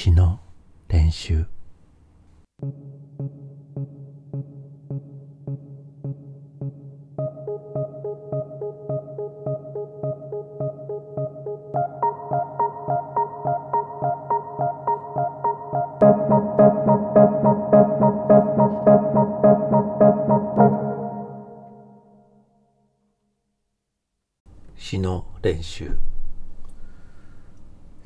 詩の練習。詩の練習。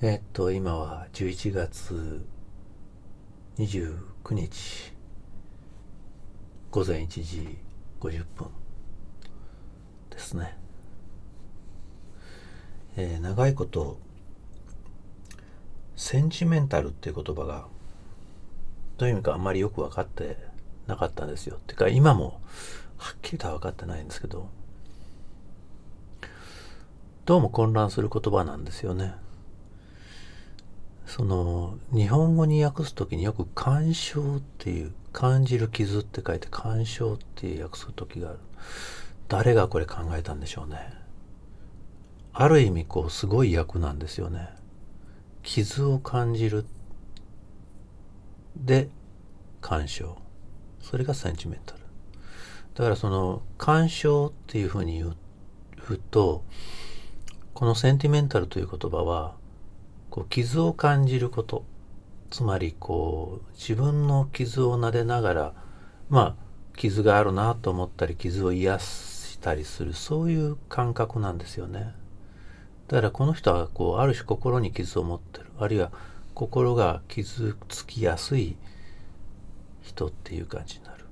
えっと今は11月29日午前1時50分ですね、えー、長いことセンチメンタルっていう言葉がどういう意味かあんまりよく分かってなかったんですよ。てか今もはっきりとは分かってないんですけどどうも混乱する言葉なんですよね。その日本語に訳す時によく感傷っていう感じる傷って書いて感傷っていう訳す時がある。誰がこれ考えたんでしょうね。ある意味こうすごい役なんですよね。傷を感じるで感傷それがセンチメンタルだからその感傷っていうふうに言うとこのセンティメンタルという言葉はこう傷を感じること。つまりこう自分の傷を撫でながらまあ傷があるなと思ったり傷を癒したりするそういう感覚なんですよね。だからこの人はこうある種心に傷を持ってる。あるいは心が傷つきやすい人っていう感じになる、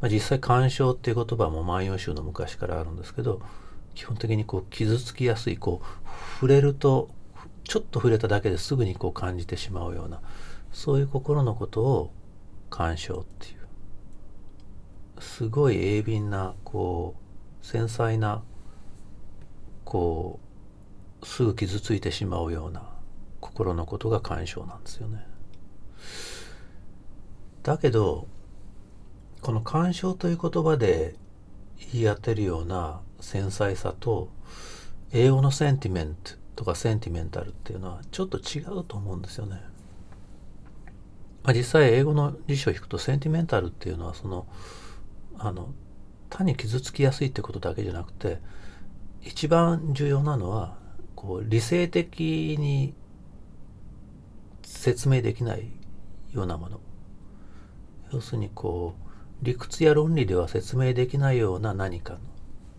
まあ、実際干渉っていう言葉も万葉集の昔からあるんですけど基本的にこう傷つきやすいこう触れるとちょっと触れただけですぐにこう感じてしまうようなそういう心のことを干渉っていうすごい鋭敏なこう繊細なこうすぐ傷ついてしまうような心のことが感傷なんですよね。だけどこの感傷という言葉で言い当てるような繊細さと英語の sentiment とか sentimental っていうのはちょっと違うと思うんですよね。まあ、実際英語の辞書を引くと sentimental っていうのはそのあの単に傷つきやすいってことだけじゃなくて一番重要なのはこう理性的に説明できないようなもの要するにこう理屈や論理では説明できないような何かの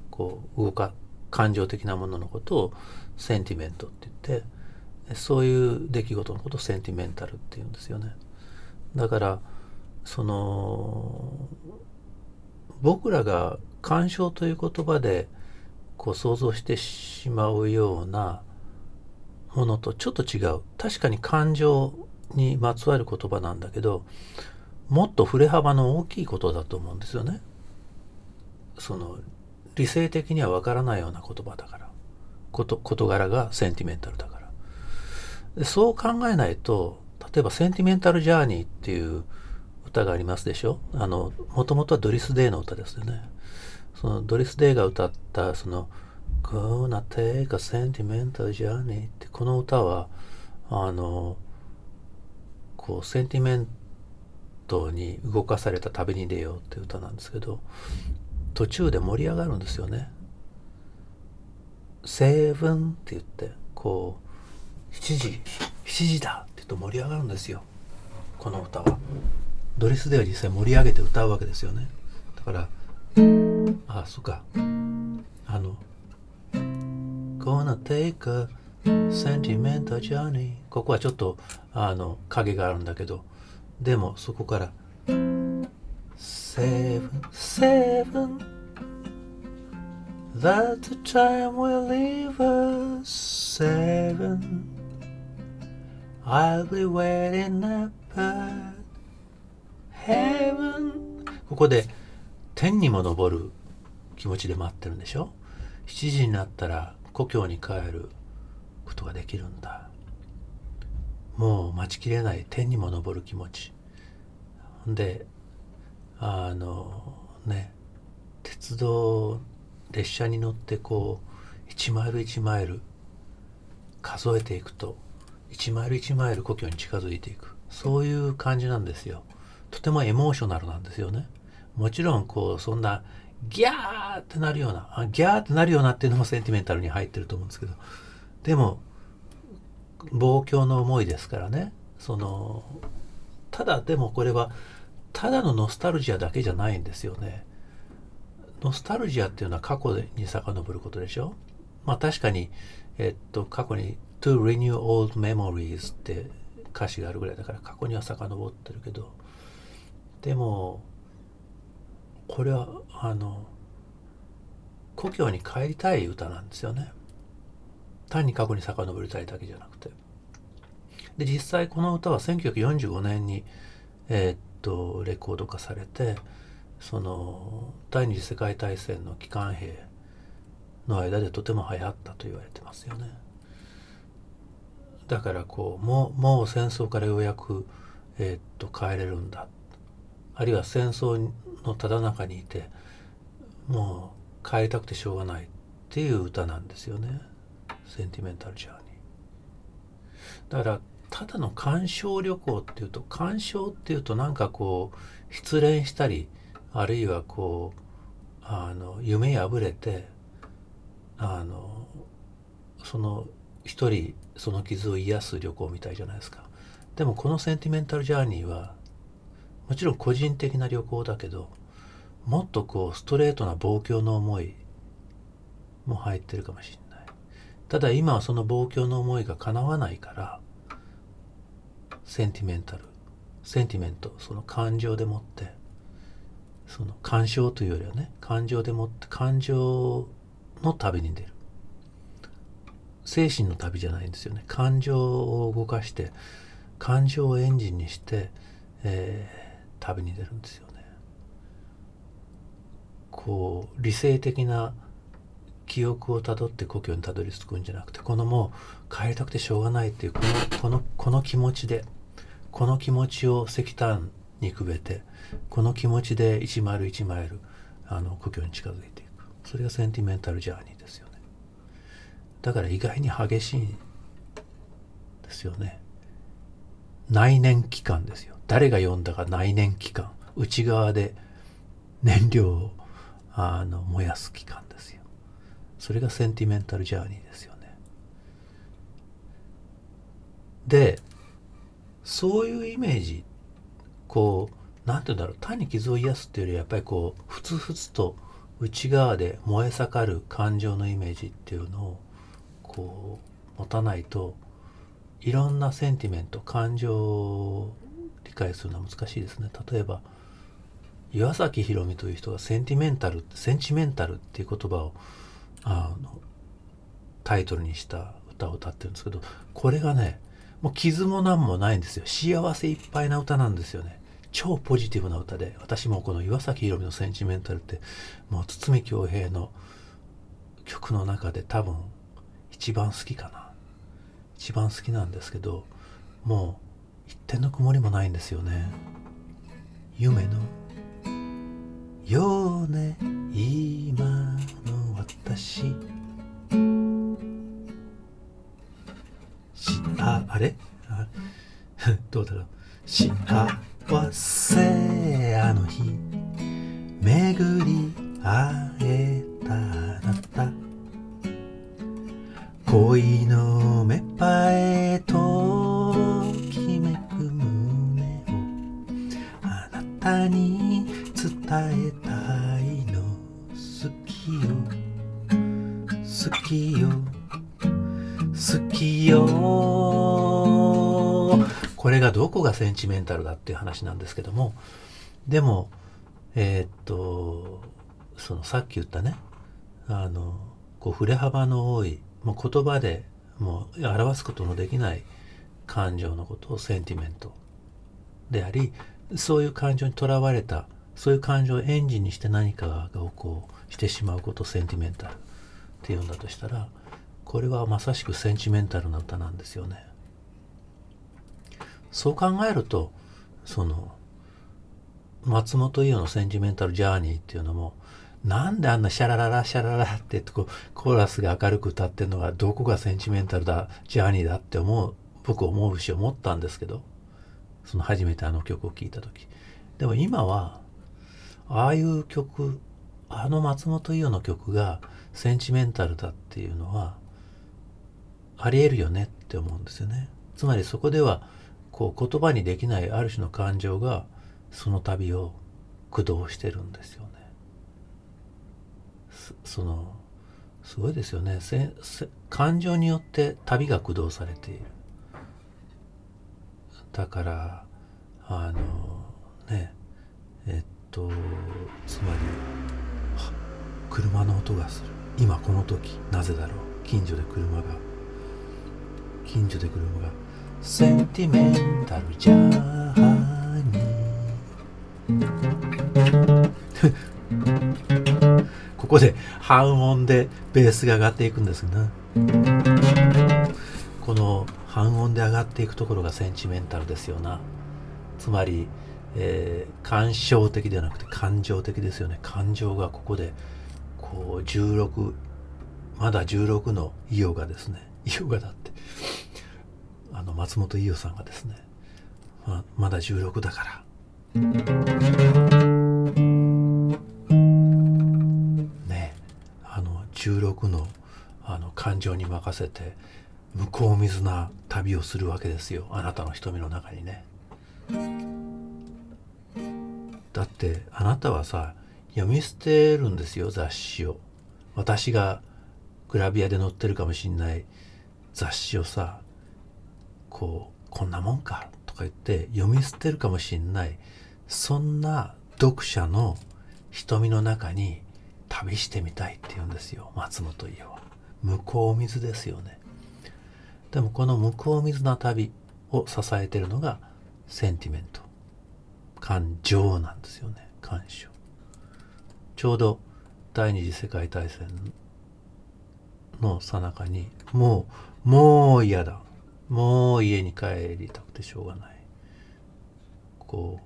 こう動か感情的なもののことを sentiment って言ってそういう出来事のことをセンティメンタルって言うんですよね。だからその僕らが干渉という言葉でこう想像してしまうようなものとちょっと違う確かに感情にまつわる言葉なんだけどもっと振れ幅の大きいことだと思うんですよね。その理性的にはわからないような言葉だから。こと事柄がセンティメンタルだから。でそう考えないと例えば「センティメンタル・ジャーニー」っていう歌がありますでしょ？あのもともとはドリス・デイの歌ですよね。そのドリス・デイが歌ったその「Gonna take a sentimental journey」ってこの歌はあのこう sentiment に動かされた旅に出ようっていう歌なんですけど途中で盛り上がるんですよね。 Seven って言ってこう7時7時だって言うと盛り上がるんですよこの歌は。ドリスでは実際盛り上げて歌うわけですよね。だからあそっかあの Gonna take a sentimental journey ここはちょっとあの影があるんだけどでもそこから「Seven seven. That's the time we leave us. Seven. I'll be waiting up at Heaven. ここで天にも昇る気持ちで待ってるんでしょ？7時になったら故郷に帰ることができるんだ。もう待ちきれない天にも昇る気持ち。であのね鉄道列車に乗ってこう1マイル1マイル数えていくと一マイル一マイル故郷に近づいていく。そういう感じなんですよ。とてもエモーショナルなんですよね。もちろんこうそんなギャーってなるようなあギャーってなるようなっていうのもセンティメンタルに入ってると思うんですけど。でも望郷の思いですからね。そのただでもこれはただのノスタルジアだけじゃないんですよね。ノスタルジアっていうのは過去に遡ることでしょ？まあ確かにえっと過去に to renew old memories って歌詞があるぐらいだから過去には遡ってるけど。でもこれはあの故郷に帰りたい歌なんですよね。単に過去に遡りたいだけじゃなくて。で実際この歌は1945年にえ、っとレコード化されてその第二次世界大戦の帰還兵の間でとても流行ったと言われてますよね。だからこうもうもう戦争からようやく、えー、っと帰れるんだ。あるいは戦争のただ中にいてもう帰りたくてしょうがないっていう歌なんですよね。センティメンタルジャーニーだからただの鑑賞旅行っていうと鑑賞っていうとなんかこう失恋したりあるいはこうあの夢破れてあのその一人その傷を癒す旅行みたいじゃないですか。でもこのセンティメンタルジャーニーはもちろん個人的な旅行だけどもっとこうストレートな望郷の思いも入ってるかもしれない。ただ今はその望郷の思いが叶わないから sentimental sentiment その感情でもってその感傷というよりはね感情でもって感情の旅に出る。精神の旅じゃないんですよね。感情を動かして感情をエンジンにして、えー、旅に出るんですよね。こう理性的な記憶をたどって故郷にたどり着くんじゃなくてこのもう帰りたくてしょうがないっていうこのこのこの気持ちでこの気持ちを石炭にくべてこの気持ちで一マイル一マイルあの故郷に近づいていく。それがセンティメンタルジャーニーですよね。だから意外に激しいんですよね。内燃機関ですよ。誰が呼んだか内燃機関。内側で燃料をあの燃やす機関。それがセンティメンタルジャーニーですよね。でそういうイメージこう何て言うんだろう単に傷を癒すっていうよりやっぱりこうふつふつと内側で燃え盛る感情のイメージっていうのをこう持たないといろんな sentiment 感情を理解するのは難しいですね。例えば岩崎宏美という人が sentimental センチメンタルっていう言葉をあのタイトルにした歌を歌ってるんですけどこれがねもう傷も何もないんですよ。幸せいっぱいな歌なんですよね。超ポジティブな歌で私もこの岩崎宏美のセンチメンタルってもう堤恭平の曲の中で多分一番好きかな。一番好きなんですけどもう一点の曇りもないんですよね。夢のようね今の私ああれ？あ どうだろう。幸せあの日。巡り会えたあなた。恋のこれがどこがセンチメンタルだっていう話なんですけどもでもえー、っとそのさっき言ったねあのこう振れ幅の多いもう言葉でもう表すことのできない感情のことを sentiment でありそういう感情にとらわれたそういう感情をエンジンにして何かをこうしてしまうことを sentimental って呼んだとしたらこれはまさしくセンチメンタルな歌なんですよね。そう考えるとその松本伊代のセンチメンタルジャーニーっていうのもなんであんなシャラララシャララってこコーラスが明るく歌ってるのがどこがセンチメンタルだジャーニーだって思う僕思うし思ったんですけどその初めてあの曲を聴いた時。でも今はああいう曲あの松本伊代の曲がセンチメンタルだっていうのはありえるよねって思うんですよね。つまりそこではこう言葉にできないある種の感情がその旅を駆動してるんですよね。そのすごいですよね。感情によって旅が駆動されている。だからあのねえっとつまり車の音がする。今この時なぜだろう。近所で車が近所で車がセンティメンタルジャーニーここで半音でベースが上がっていくんですが、この半音で上がっていくところがセンチメンタルですよな。つまり、えー、感傷的ではなくて感情的ですよね。感情がここでこう16まだ16の伊代がですね。伊代がだってあの松本伊代さんがですねままだ16だから。ねあの16のあの感情に任せて向こう水な旅をするわけですよ。あなたの瞳の中にね。だってあなたはさ読み捨てるんですよ雑誌を。私がグラビアで載ってるかもしんない雑誌をさこうこんなもんかとか言って読み捨てるかもしんないそんな読者の瞳の中に旅してみたいって言うんですよ。松本伊代は。向こう水ですよね。でもこの向こう水な旅を支えてるのがセンティメント。感情なんですよね。感情ちょうど第二次世界大戦の最中にもうもう嫌だ。もう家に帰りたくてしょうがないこ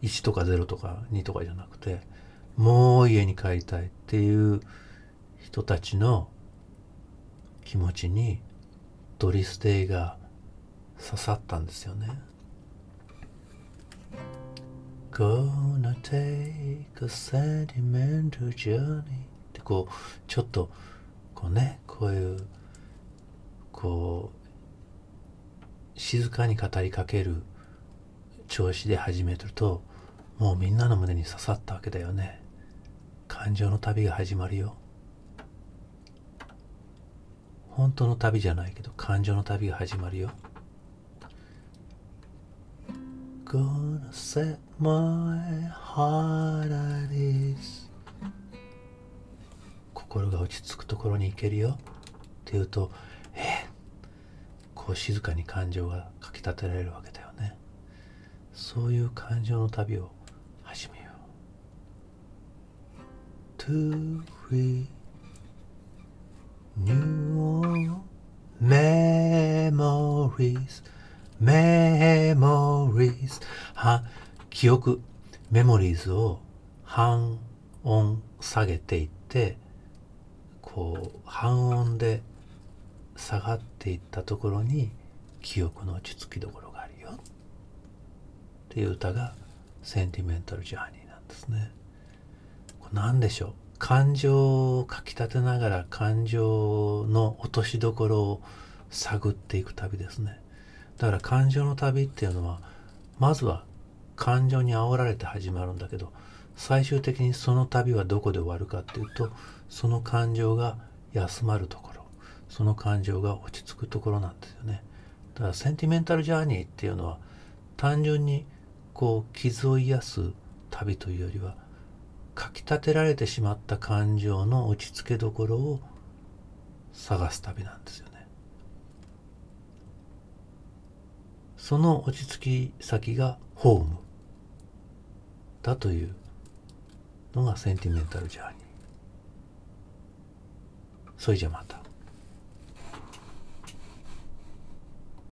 う1とか0とか2とかじゃなくてもう家に帰りたいっていう人たちの気持ちにドリステイが刺さったんですよね。Gonna take a sentimental journey ってこうちょっとこうねこういうこう静かに語りかける調子で始めるともうみんなの胸に刺さったわけだよね。感情の旅が始まるよ。本当の旅じゃないけど感情の旅が始まるよ。Gonna set my heart at ease 心が落ち着くところに行けるよ。って言うとこう静かに感情がかきたてられるわけだよね。そういう感情の旅を始めよう。To read new memories. Memories. は記憶メモリーズを半音下げていってこう半音で下がっていったところに記憶の落ち着きどころがあるよ。っていう歌がセンティメンタルジャーニーなんですね。これ何でしょう。感情をかきたてながら感情の落としどころを探っていく旅ですね。だから感情の旅っていうのはまずは感情に煽られて始まるんだけど最終的にその旅はどこで終わるかっていうとその感情が休まるところ。その感情が落ち着くところなんですよねだからセンティメンタルジャーニーっていうのは単純にこう傷を癒す旅というよりはかきたてられてしまった感情の落ち着けどころを探す旅なんですよね。その落ち着き先がホームだというのがセンティメンタルジャーニー。それじゃまた。